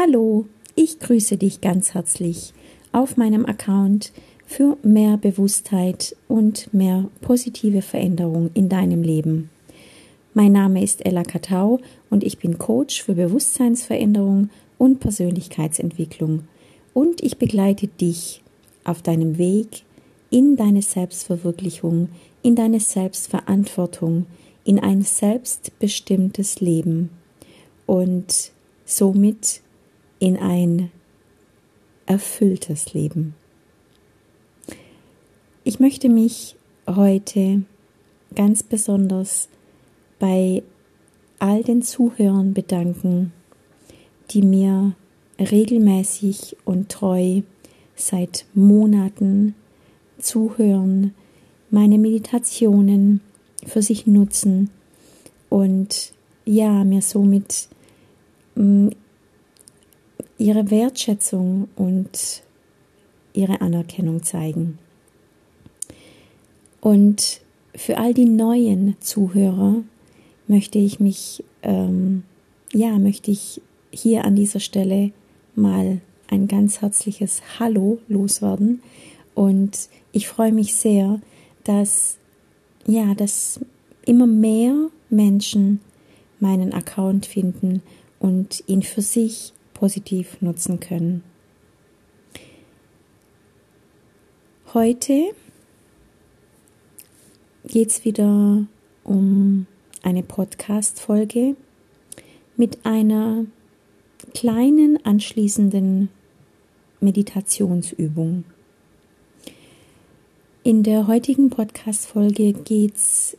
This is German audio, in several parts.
Hallo, ich grüße dich ganz herzlich auf meinem Account für mehr Bewusstheit und mehr positive Veränderung in deinem Leben. Mein Name ist Ella Katau und ich bin Coach für Bewusstseinsveränderung und Persönlichkeitsentwicklung und ich begleite dich auf deinem Weg in deine Selbstverwirklichung, in deine Selbstverantwortung, in ein selbstbestimmtes Leben und somit in ein erfülltes Leben. Ich möchte mich heute ganz besonders bei all den Zuhörern bedanken, die mir regelmäßig und treu seit Monaten zuhören, meine Meditationen für sich nutzen und ja, mir somit mm, ihre Wertschätzung und ihre Anerkennung zeigen. Und für all die neuen Zuhörer möchte ich mich, ähm, ja, möchte ich hier an dieser Stelle mal ein ganz herzliches Hallo loswerden. Und ich freue mich sehr, dass, ja, dass immer mehr Menschen meinen Account finden und ihn für sich positiv nutzen können. Heute geht es wieder um eine Podcast-Folge mit einer kleinen anschließenden Meditationsübung. In der heutigen Podcast-Folge geht es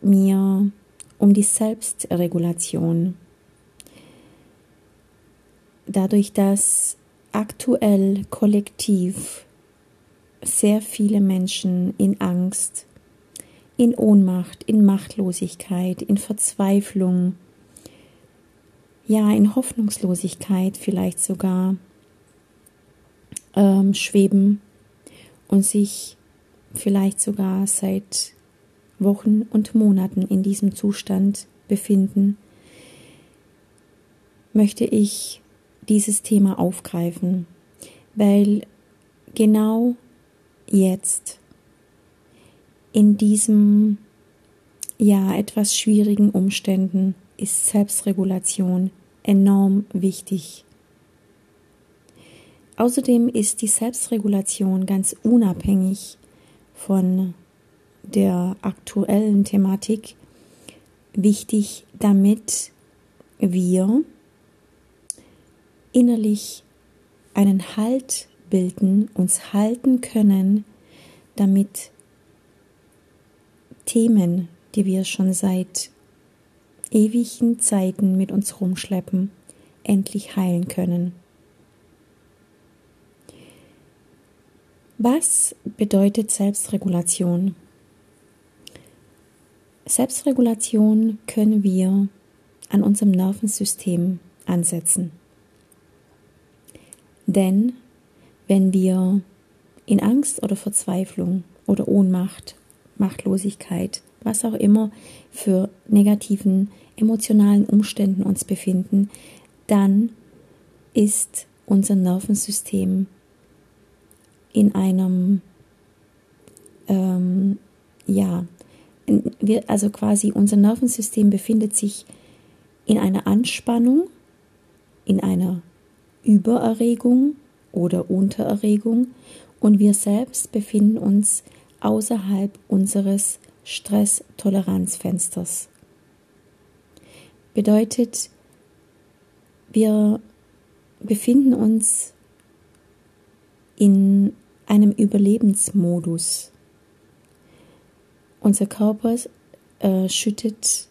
mir um die Selbstregulation dadurch, dass aktuell kollektiv sehr viele Menschen in Angst, in Ohnmacht, in Machtlosigkeit, in Verzweiflung, ja, in Hoffnungslosigkeit vielleicht sogar ähm, schweben und sich vielleicht sogar seit Wochen und Monaten in diesem Zustand befinden, möchte ich dieses Thema aufgreifen, weil genau jetzt in diesem ja etwas schwierigen Umständen ist Selbstregulation enorm wichtig. Außerdem ist die Selbstregulation ganz unabhängig von der aktuellen Thematik wichtig, damit wir innerlich einen Halt bilden, uns halten können, damit Themen, die wir schon seit ewigen Zeiten mit uns rumschleppen, endlich heilen können. Was bedeutet Selbstregulation? Selbstregulation können wir an unserem Nervensystem ansetzen. Denn wenn wir in Angst oder Verzweiflung oder Ohnmacht, Machtlosigkeit, was auch immer für negativen emotionalen Umständen uns befinden, dann ist unser Nervensystem in einem, ähm, ja, wir, also quasi unser Nervensystem befindet sich in einer Anspannung, in einer Übererregung oder Untererregung und wir selbst befinden uns außerhalb unseres Stresstoleranzfensters. Bedeutet, wir befinden uns in einem Überlebensmodus. Unser Körper äh, schüttet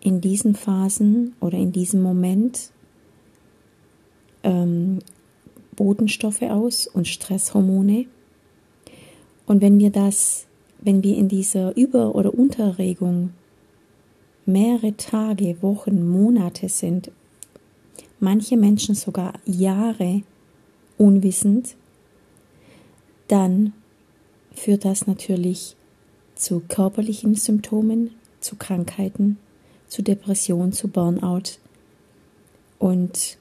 in diesen Phasen oder in diesem Moment ähm, Botenstoffe aus und Stresshormone. Und wenn wir das, wenn wir in dieser Über- oder Unterregung mehrere Tage, Wochen, Monate sind, manche Menschen sogar Jahre unwissend, dann führt das natürlich zu körperlichen Symptomen, zu Krankheiten, zu Depression, zu Burnout Und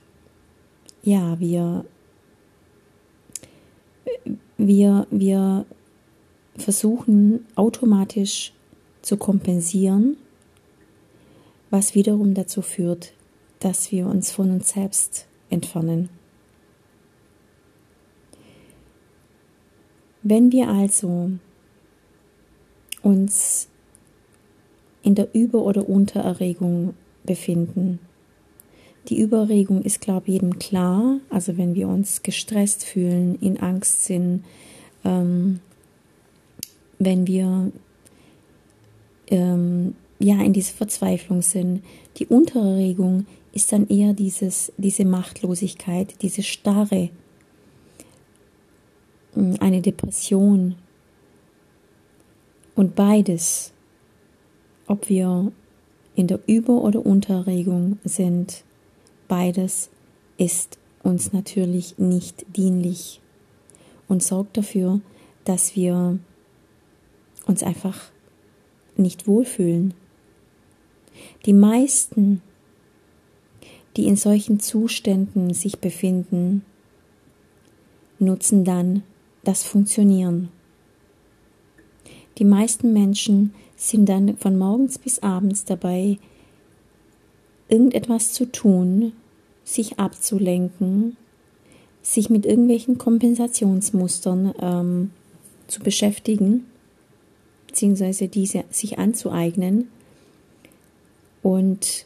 ja, wir, wir, wir versuchen automatisch zu kompensieren, was wiederum dazu führt, dass wir uns von uns selbst entfernen. Wenn wir also uns in der Über- oder Untererregung befinden, die Überregung ist, glaube ich, jedem klar. Also wenn wir uns gestresst fühlen, in Angst sind, ähm, wenn wir ähm, ja in dieser Verzweiflung sind. Die Untererregung ist dann eher dieses, diese Machtlosigkeit, diese Starre, hm, eine Depression. Und beides, ob wir in der Über- oder Untererregung sind, beides ist uns natürlich nicht dienlich und sorgt dafür, dass wir uns einfach nicht wohlfühlen. Die meisten, die in solchen Zuständen sich befinden, nutzen dann das Funktionieren. Die meisten Menschen sind dann von morgens bis abends dabei, irgendetwas zu tun, sich abzulenken, sich mit irgendwelchen Kompensationsmustern ähm, zu beschäftigen, beziehungsweise diese sich anzueignen und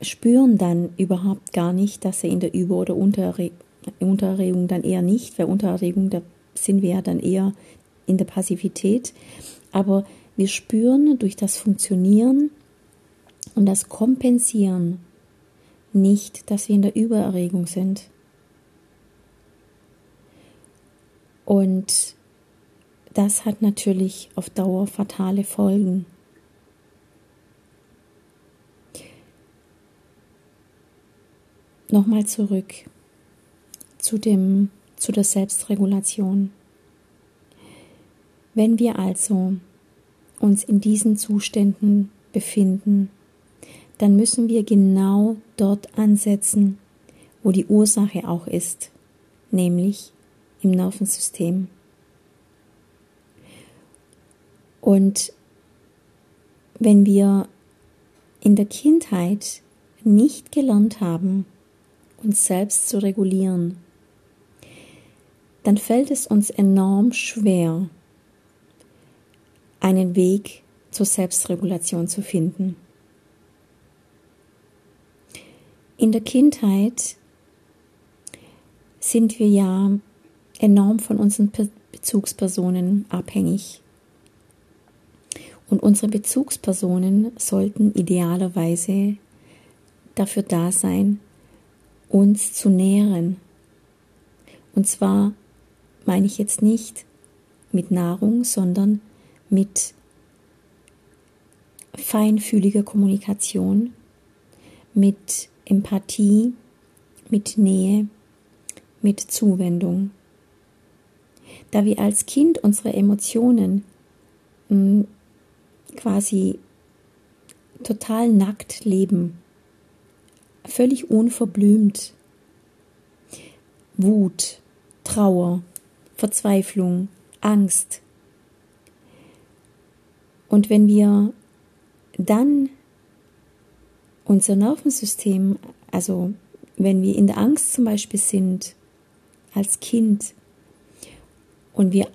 spüren dann überhaupt gar nicht, dass sie in der Über- oder Unterre Untererregung dann eher nicht, weil Untererregung, da sind wir ja dann eher in der Passivität. Aber wir spüren durch das Funktionieren und das Kompensieren nicht, dass wir in der Übererregung sind. Und das hat natürlich auf Dauer fatale Folgen. Nochmal zurück zu, dem, zu der Selbstregulation. Wenn wir also uns in diesen Zuständen befinden, dann müssen wir genau dort ansetzen, wo die Ursache auch ist, nämlich im Nervensystem. Und wenn wir in der Kindheit nicht gelernt haben, uns selbst zu regulieren, dann fällt es uns enorm schwer, einen Weg zur Selbstregulation zu finden. In der Kindheit sind wir ja enorm von unseren Bezugspersonen abhängig. Und unsere Bezugspersonen sollten idealerweise dafür da sein, uns zu nähren. Und zwar meine ich jetzt nicht mit Nahrung, sondern mit feinfühliger Kommunikation, mit Empathie, mit Nähe, mit Zuwendung. Da wir als Kind unsere Emotionen mh, hm, quasi total nackt leben, völlig unverblümt. Wut, Trauer, Verzweiflung, Angst. Und wenn wir dann unser Nervensystem, also wenn wir in der Angst zum Beispiel sind, als Kind, und wir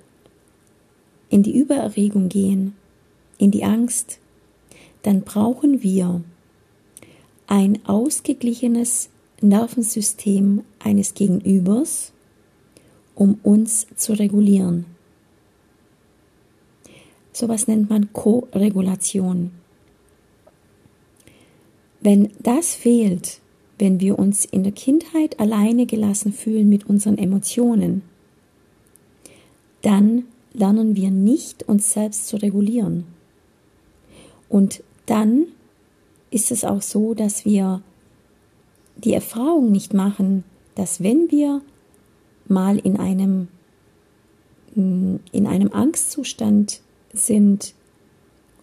in die Übererregung gehen, in die Angst, dann brauchen wir ein ausgeglichenes Nervensystem eines Gegenübers, um uns zu regulieren. Sowas nennt man Koregulation. Wenn das fehlt, wenn wir uns in der Kindheit alleine gelassen fühlen mit unseren Emotionen, dann lernen wir nicht, uns selbst zu regulieren. Und dann ist es auch so, dass wir die Erfahrung nicht machen, dass wenn wir mal in einem, mm, in einem Angstzustand sind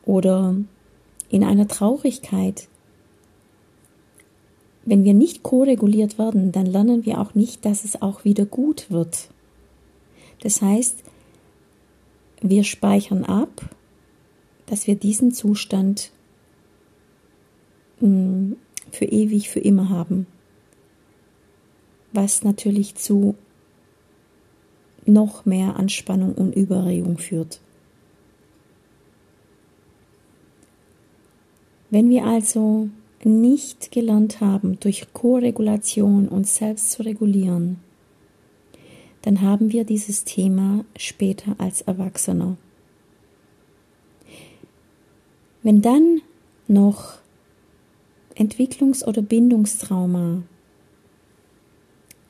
oder in einer Traurigkeit, wenn wir nicht koreguliert werden, dann lernen wir auch nicht, dass es auch wieder gut wird. Das heißt, wir speichern ab, dass wir diesen Zustand mm, für ewig, für immer haben. Was natürlich zu noch mehr Anspannung und Überregung führt. Wenn wir also nicht gelernt haben, durch Koregulation uns selbst zu regulieren, dann haben wir dieses Thema später als Erwachsener. Wenn dann noch Entwicklungs- oder Bindungstrauma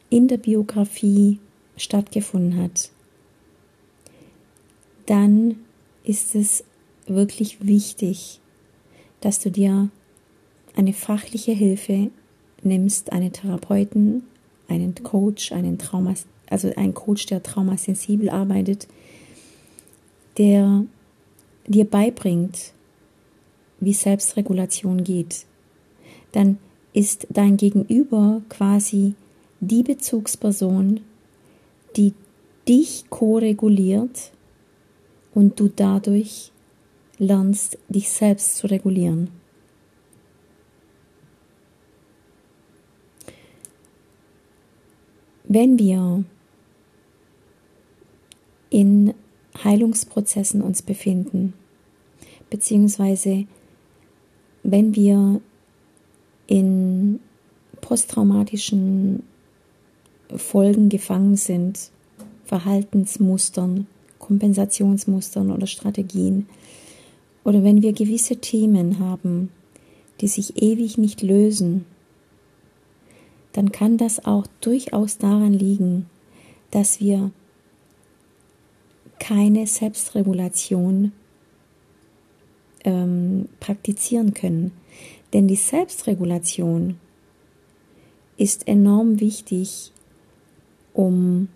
in der Biografie stattgefunden hat, dann ist es wirklich wichtig, dass du dir eine fachliche Hilfe nimmst, einen Therapeuten, einen Coach, einen Trauma, also einen Coach, der traumasensibel arbeitet, der dir beibringt, wie Selbstregulation geht, dann ist dein Gegenüber quasi die Bezugsperson, die dich koreguliert und du dadurch lernst, dich selbst zu regulieren. Wenn wir in Heilungsprozessen uns befinden, beziehungsweise wenn wir in posttraumatischen Folgen gefangen sind, Verhaltensmustern, Kompensationsmustern oder Strategien, oder wenn wir gewisse Themen haben, die sich ewig nicht lösen, dann kann das auch durchaus daran liegen, dass wir keine Selbstregulation ähm, praktizieren können. Denn die Selbstregulation ist enorm wichtig, um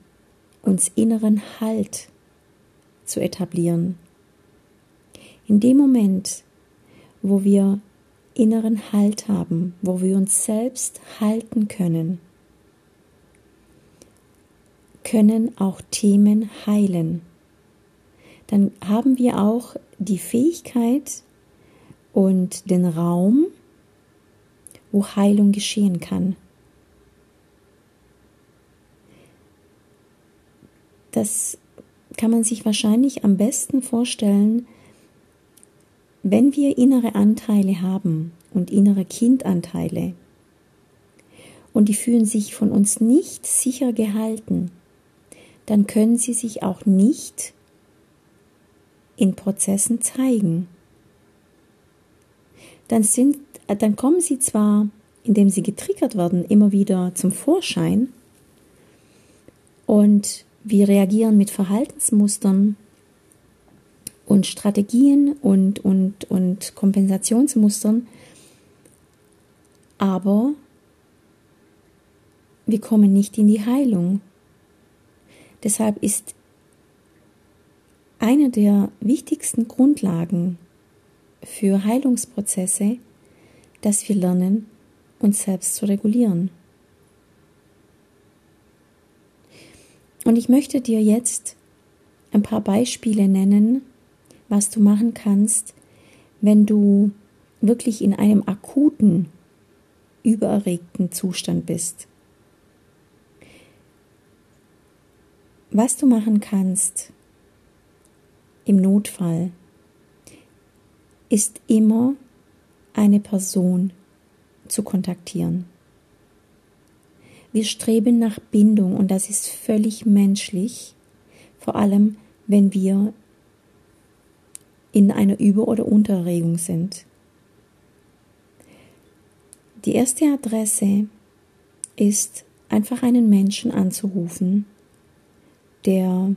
uns inneren Halt zu etablieren. In dem Moment, wo wir inneren Halt haben, wo wir uns selbst halten können, können auch Themen heilen. Dann haben wir auch die Fähigkeit und den Raum, wo Heilung geschehen kann. Das kann man sich wahrscheinlich am besten vorstellen, wenn wir innere Anteile haben und innere Kindanteile und die fühlen sich von uns nicht sicher gehalten, dann können sie sich auch nicht in Prozessen zeigen. Dann, sind, dann kommen sie zwar, indem sie getriggert werden, immer wieder zum Vorschein und wir reagieren mit Verhaltensmustern und Strategien und, und, und Kompensationsmustern, aber wir kommen nicht in die Heilung. Deshalb ist eine der wichtigsten Grundlagen für Heilungsprozesse, dass wir lernen, uns selbst zu regulieren. Und ich möchte dir jetzt ein paar Beispiele nennen, was du machen kannst, wenn du wirklich in einem akuten, übererregten Zustand bist. Was du machen kannst, im Notfall ist immer eine Person zu kontaktieren. Wir streben nach Bindung und das ist völlig menschlich, vor allem wenn wir in einer Über- oder Unterregung sind. Die erste Adresse ist einfach einen Menschen anzurufen, der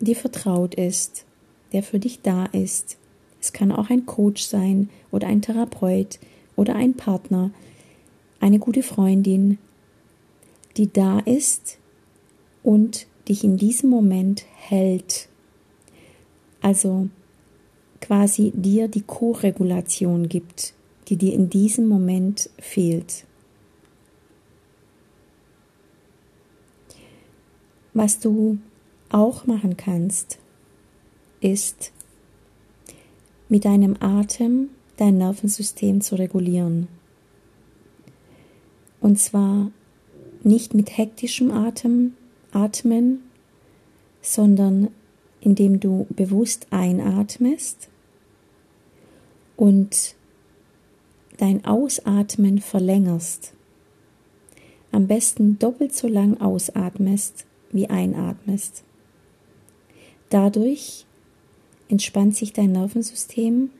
dir vertraut ist, der für dich da ist. Es kann auch ein Coach sein oder ein Therapeut oder ein Partner, eine gute Freundin, die da ist und dich in diesem Moment hält. Also quasi dir die Co-Regulation gibt, die dir in diesem Moment fehlt. Was du auch machen kannst, ist mit deinem Atem dein Nervensystem zu regulieren. Und zwar nicht mit hektischem Atem, Atmen, sondern indem du bewusst einatmest und dein Ausatmen verlängerst. Am besten doppelt so lang ausatmest wie einatmest. Dadurch entspannt sich dein Nervensystem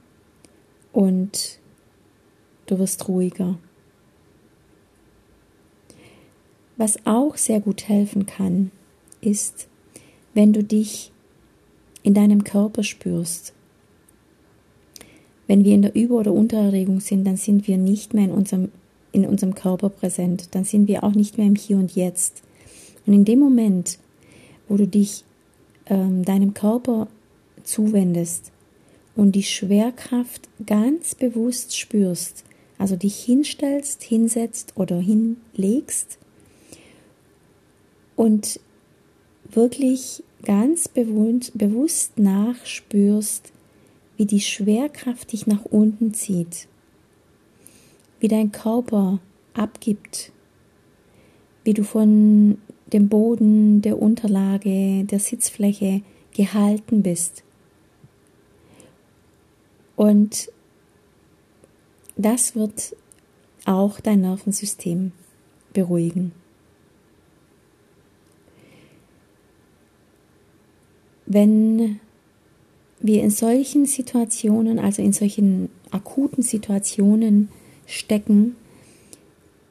und du wirst ruhiger. Was auch sehr gut helfen kann, ist, wenn du dich in deinem Körper spürst. Wenn wir in der Über- oder Untererregung sind, dann sind wir nicht mehr in unserem, in unserem Körper präsent. Dann sind wir auch nicht mehr im Hier und Jetzt. Und in dem Moment, wo du dich ähm, deinem Körper zuwendest und die Schwerkraft ganz bewusst spürst, also dich hinstellst, hinsetzt oder hinlegst und wirklich ganz bewusst nachspürst, wie die Schwerkraft dich nach unten zieht, wie dein Körper abgibt, wie du von dem Boden, der Unterlage, der Sitzfläche gehalten bist. Und das wird auch dein Nervensystem beruhigen. Wenn wir in solchen Situationen, also in solchen akuten Situationen stecken,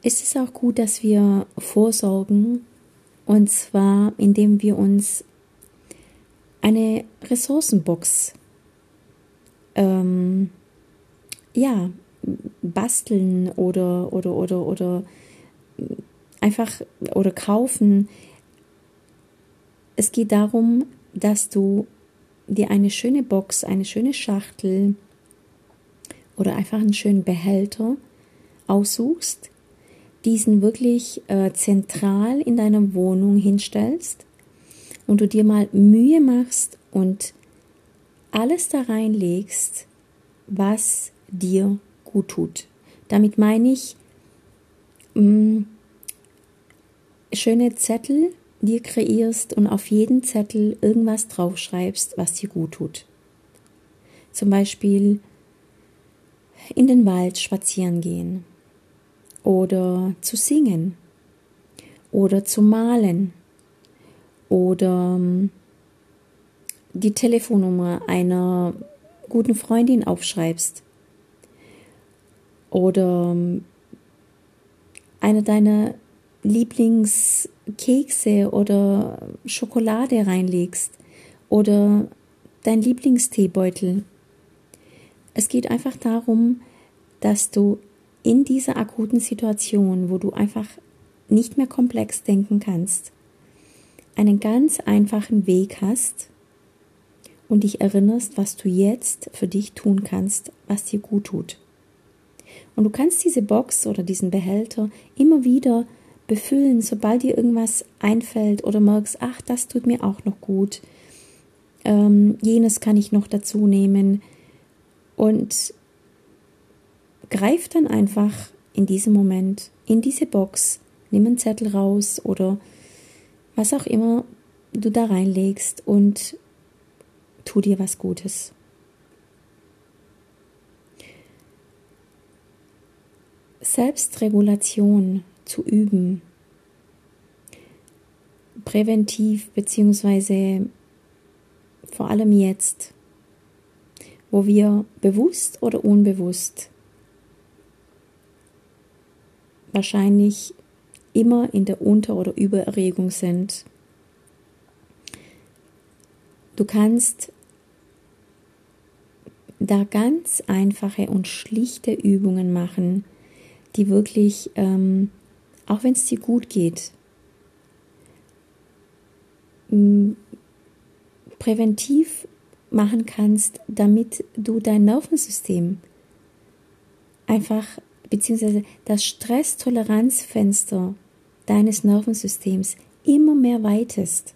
ist es auch gut, dass wir vorsorgen, und zwar indem wir uns eine Ressourcenbox ähm, ja, basteln oder, oder, oder, oder einfach oder kaufen. Es geht darum, dass du dir eine schöne Box, eine schöne Schachtel oder einfach einen schönen Behälter aussuchst, diesen wirklich äh, zentral in deiner Wohnung hinstellst und du dir mal Mühe machst und alles da reinlegst, was dir gut tut. Damit meine ich mh, mm, schöne Zettel dir kreierst und auf jeden Zettel irgendwas draufschreibst, was dir gut tut. Zum Beispiel in den Wald spazieren gehen oder zu singen oder zu malen oder ähm, die Telefonnummer einer guten Freundin aufschreibst oder ähm, eine deiner Lieblingskekse oder Schokolade reinlegst oder dein Lieblingsteebeutel. Es geht einfach darum, dass du in dieser akuten Situation, wo du einfach nicht mehr komplex denken kannst, einen ganz einfachen Weg hast und dich erinnerst, was du jetzt für dich tun kannst, was dir gut tut. Und du kannst diese Box oder diesen Behälter immer wieder befüllen, sobald dir irgendwas einfällt oder merkst, ach, das tut mir auch noch gut, ähm, jenes kann ich noch dazu nehmen. Und greif dann einfach in diesem Moment in diese Box, nimm einen Zettel raus oder was auch immer du da reinlegst und tu dir was Gutes. Selbstregulation zu üben, präventiv beziehungsweise vor allem jetzt, wo wir bewusst oder unbewusst wahrscheinlich immer in der Unter- oder Übererregung sind. Du kannst da ganz einfache und schlichte Übungen machen, die wirklich, ähm, auch wenn es dir gut geht, präventiv machen kannst, damit du dein Nervensystem einfach, beziehungsweise das Stresstoleranzfenster deines Nervensystems immer mehr weitest.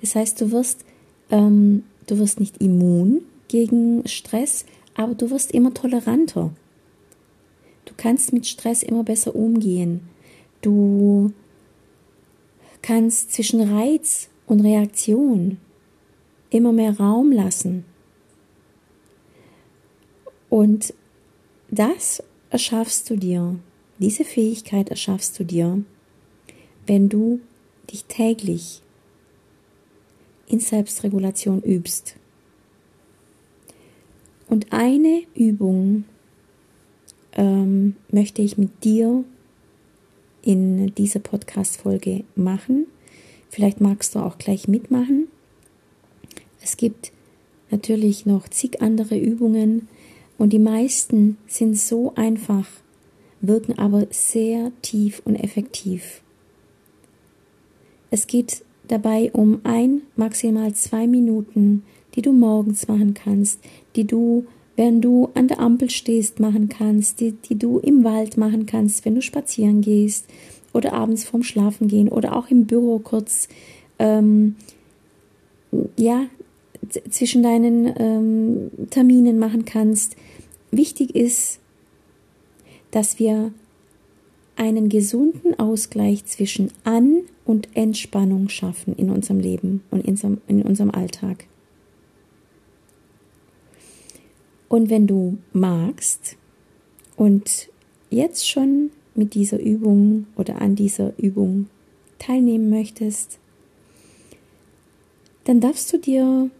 Das heißt, du wirst, ähm, du wirst nicht immun gegen Stress, aber du wirst immer toleranter. Kannst mit Stress immer besser umgehen. Du kannst zwischen Reiz und Reaktion immer mehr Raum lassen. Und das erschaffst du dir, diese Fähigkeit erschaffst du dir, wenn du dich täglich in Selbstregulation übst. Und eine Übung ähm, möchte ich mit dir in dieser Podcast-Folge machen. Vielleicht magst du auch gleich mitmachen. Es gibt natürlich noch zig andere Übungen und die meisten sind so einfach, wirken aber sehr tief und effektiv. Es geht dabei um ein, maximal zwei Minuten, die du morgens machen kannst, die du, während du an der Ampel stehst, machen kannst, die, die du im Wald machen kannst, wenn du spazieren gehst oder abends vorm Schlafen gehen oder auch im Büro kurz, ähm, ja, zwischen deinen ähm, Terminen machen kannst. Wichtig ist, dass wir einen gesunden Ausgleich zwischen An- und Entspannung schaffen in unserem Leben und in unserem, in unserem Alltag. Und wenn du magst und jetzt schon mit dieser Übung oder an dieser Übung teilnehmen möchtest, dann darfst du dir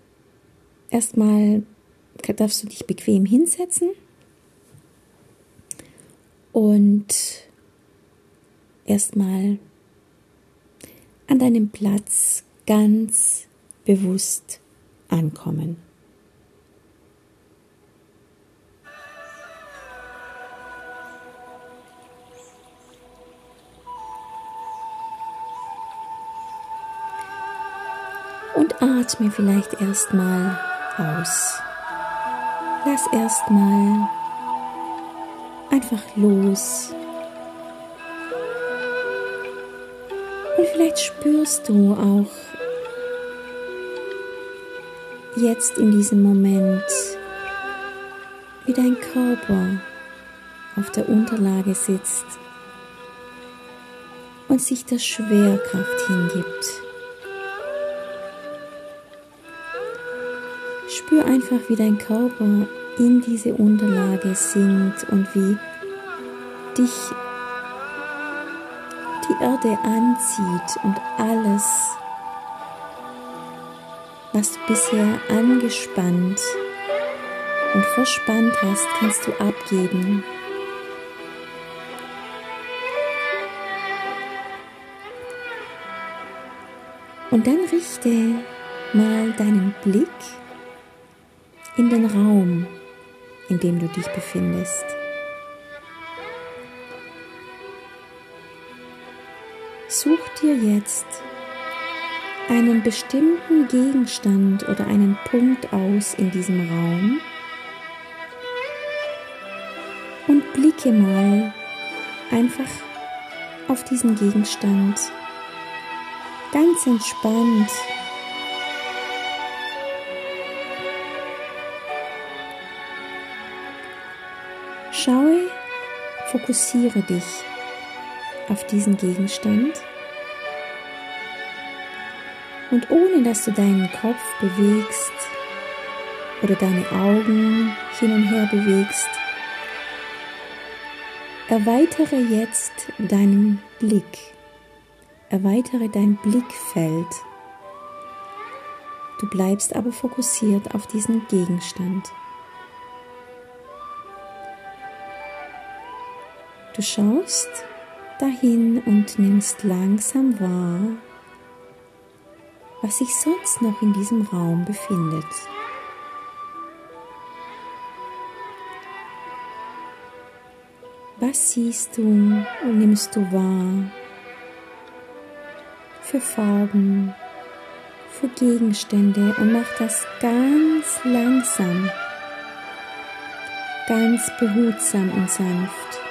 erstmal, darfst du dich bequem hinsetzen und erstmal an deinem Platz ganz bewusst ankommen. Atme vielleicht erstmal aus. Lass erstmal einfach los Und vielleicht spürst du auch jetzt in diesem Moment, wie dein Körper auf der Unterlage sitzt und sich der Schwerkraft hingibt. Spür einfach, wie dein Körper in diese Unterlage sinkt und wie dich die Erde anzieht und alles, was du bisher angespannt und verspannt hast, kannst du abgeben. Und dann richte mal deinen Blick in den Raum, in dem du dich befindest. Such dir jetzt einen bestimmten Gegenstand oder einen Punkt aus in diesem Raum und blicke mal einfach auf diesen Gegenstand ganz entspannt. Schaue, fokussiere dich auf diesen Gegenstand und ohne dass du deinen Kopf bewegst oder deine Augen hin und her bewegst, erweitere jetzt deinen Blick, erweitere dein Blickfeld. Du bleibst aber fokussiert auf diesen Gegenstand. Du schaust dahin und nimmst langsam wahr, was sich sonst noch in diesem Raum befindet. Was siehst du und nimmst du wahr für Farben, für Gegenstände und mach das ganz langsam. ganz behutsam und sanft.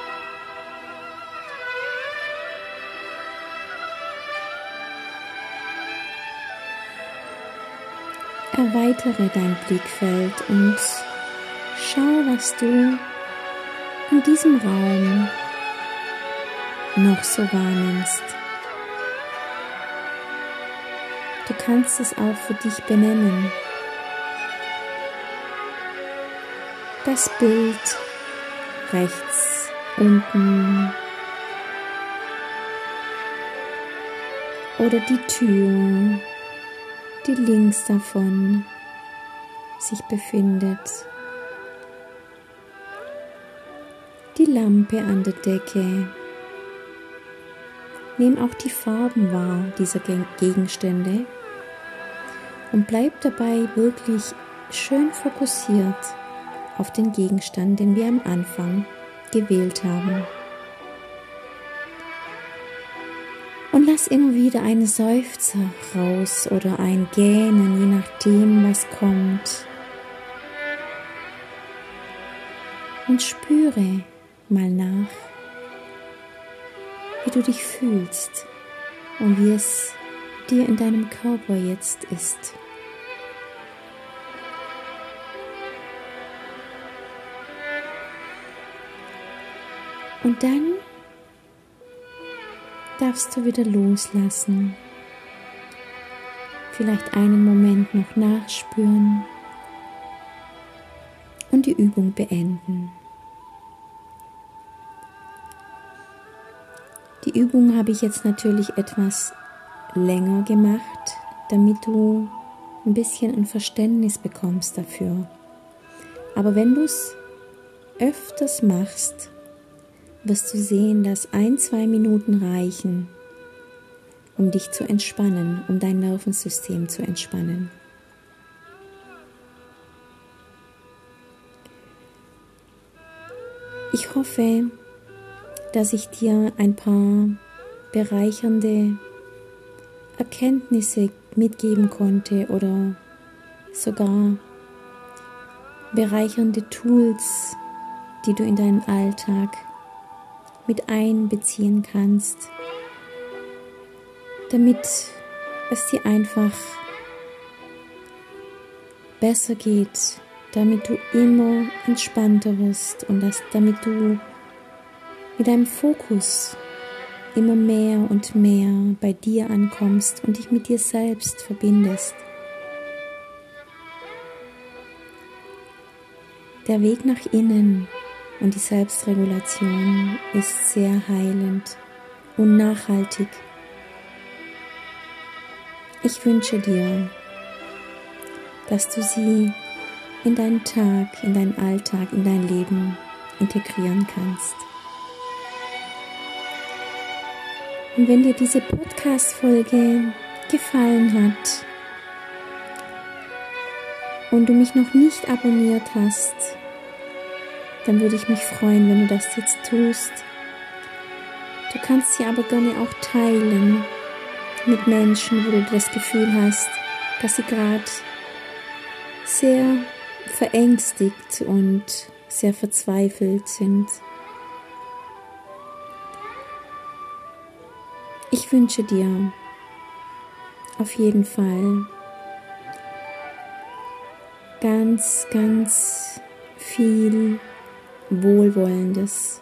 Erweitere dein Blickfeld und schau, was du in diesem Raum noch so wahrnimmst. Du kannst es auch für dich benennen. Das Bild rechts unten oder die Tür, die links davon sich befindet. Die Lampe an der Decke. Nimm auch die Farben wahr dieser Gegenstände und bleib dabei wirklich schön fokussiert auf den Gegenstand, den wir am Anfang gewählt haben. Lass immer wieder einen Seufzer raus oder ein Gähnen, je nachdem, was kommt. Und spüre mal nach, wie du dich fühlst und wie es dir in deinem Körper jetzt ist. Und dann darfst du wieder loslassen. Vielleicht einen Moment noch nachspüren und die Übung beenden. Die Übung habe ich jetzt natürlich etwas länger gemacht, damit du ein bisschen ein Verständnis bekommst dafür. Aber wenn du es öfters machst, wirst du sehen, dass ein, zwei Minuten reichen, um dich zu entspannen, um dein Nervensystem zu entspannen. Ich hoffe, dass ich dir ein paar bereichernde Erkenntnisse mitgeben konnte oder sogar bereichernde Tools, die du in deinen Alltag mit einbeziehen kannst, damit es dir einfach besser geht, damit du immer entspannter wirst und dass, damit du mit deinem Fokus immer mehr und mehr bei dir ankommst und dich mit dir selbst verbindest. Der Weg nach innen und die Selbstregulation ist sehr heilend und nachhaltig. Ich wünsche dir, dass du sie in deinen Tag, in deinen Alltag, in dein Leben integrieren kannst. Und wenn dir diese Podcast-Folge gefallen hat und du mich noch nicht abonniert hast, dann würde ich mich freuen, wenn du das jetzt tust. Du kannst sie aber gerne auch teilen mit Menschen, wo du das Gefühl hast, dass sie gerade sehr verängstigt und sehr verzweifelt sind. Ich wünsche dir auf jeden Fall ganz, ganz viel Wohlwollendes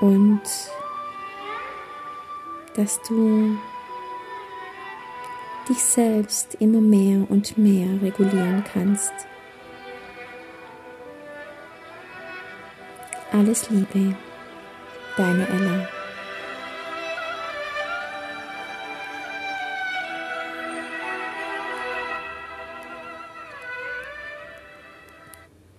und dass du dich selbst immer mehr und mehr regulieren kannst. Alles Liebe, deine Ella.